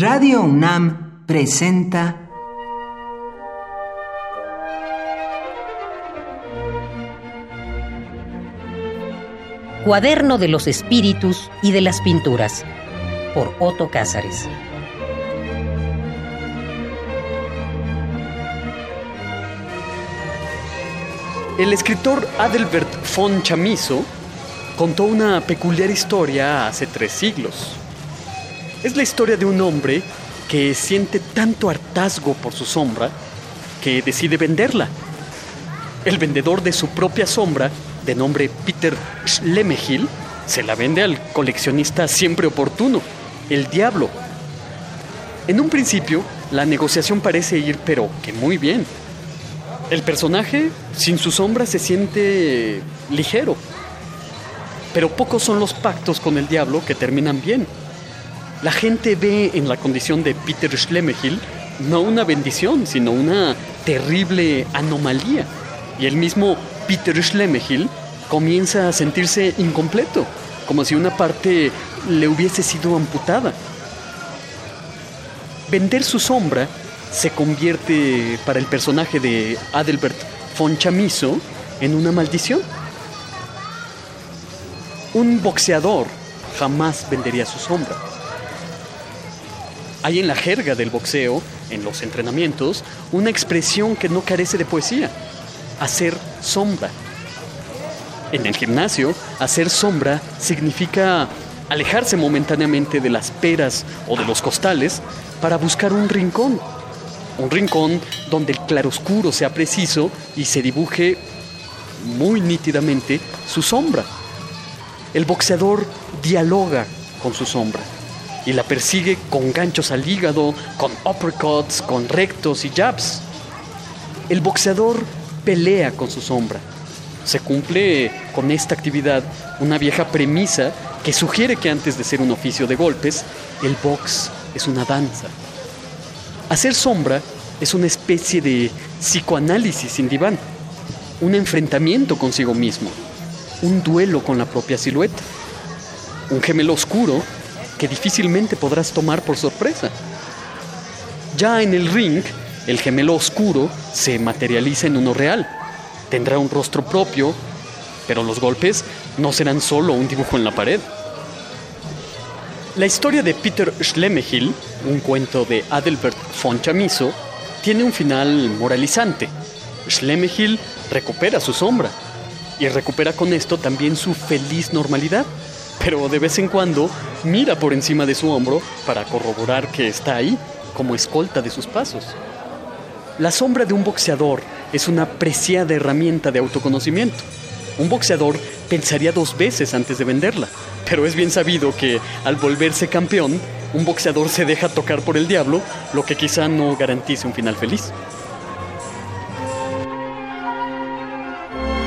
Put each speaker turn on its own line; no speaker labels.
Radio UNAM presenta
Cuaderno de los Espíritus y de las Pinturas por Otto Cázares.
El escritor Adelbert von Chamizo contó una peculiar historia hace tres siglos. Es la historia de un hombre que siente tanto hartazgo por su sombra que decide venderla. El vendedor de su propia sombra, de nombre Peter Schlemehil, se la vende al coleccionista siempre oportuno, el diablo. En un principio, la negociación parece ir pero que muy bien. El personaje, sin su sombra, se siente ligero. Pero pocos son los pactos con el diablo que terminan bien. La gente ve en la condición de Peter Schlemehil no una bendición, sino una terrible anomalía. Y el mismo Peter Schlemehil comienza a sentirse incompleto, como si una parte le hubiese sido amputada. Vender su sombra se convierte para el personaje de Adelbert von Chamizo en una maldición. Un boxeador jamás vendería su sombra. Hay en la jerga del boxeo, en los entrenamientos, una expresión que no carece de poesía, hacer sombra. En el gimnasio, hacer sombra significa alejarse momentáneamente de las peras o de los costales para buscar un rincón. Un rincón donde el claroscuro sea preciso y se dibuje muy nítidamente su sombra. El boxeador dialoga con su sombra y la persigue con ganchos al hígado, con uppercuts, con rectos y jabs. El boxeador pelea con su sombra. Se cumple con esta actividad una vieja premisa que sugiere que antes de ser un oficio de golpes, el box es una danza. Hacer sombra es una especie de psicoanálisis sin diván, un enfrentamiento consigo mismo, un duelo con la propia silueta, un gemelo oscuro que difícilmente podrás tomar por sorpresa. Ya en el ring, el gemelo oscuro se materializa en uno real. Tendrá un rostro propio, pero los golpes no serán solo un dibujo en la pared. La historia de Peter Schlemehil, un cuento de Adelbert von Chamizo, tiene un final moralizante. Schlemehil recupera su sombra y recupera con esto también su feliz normalidad, pero de vez en cuando mira por encima de su hombro para corroborar que está ahí como escolta de sus pasos. La sombra de un boxeador es una preciada herramienta de autoconocimiento. Un boxeador pensaría dos veces antes de venderla, pero es bien sabido que al volverse campeón, un boxeador se deja tocar por el diablo, lo que quizá no garantice un final feliz.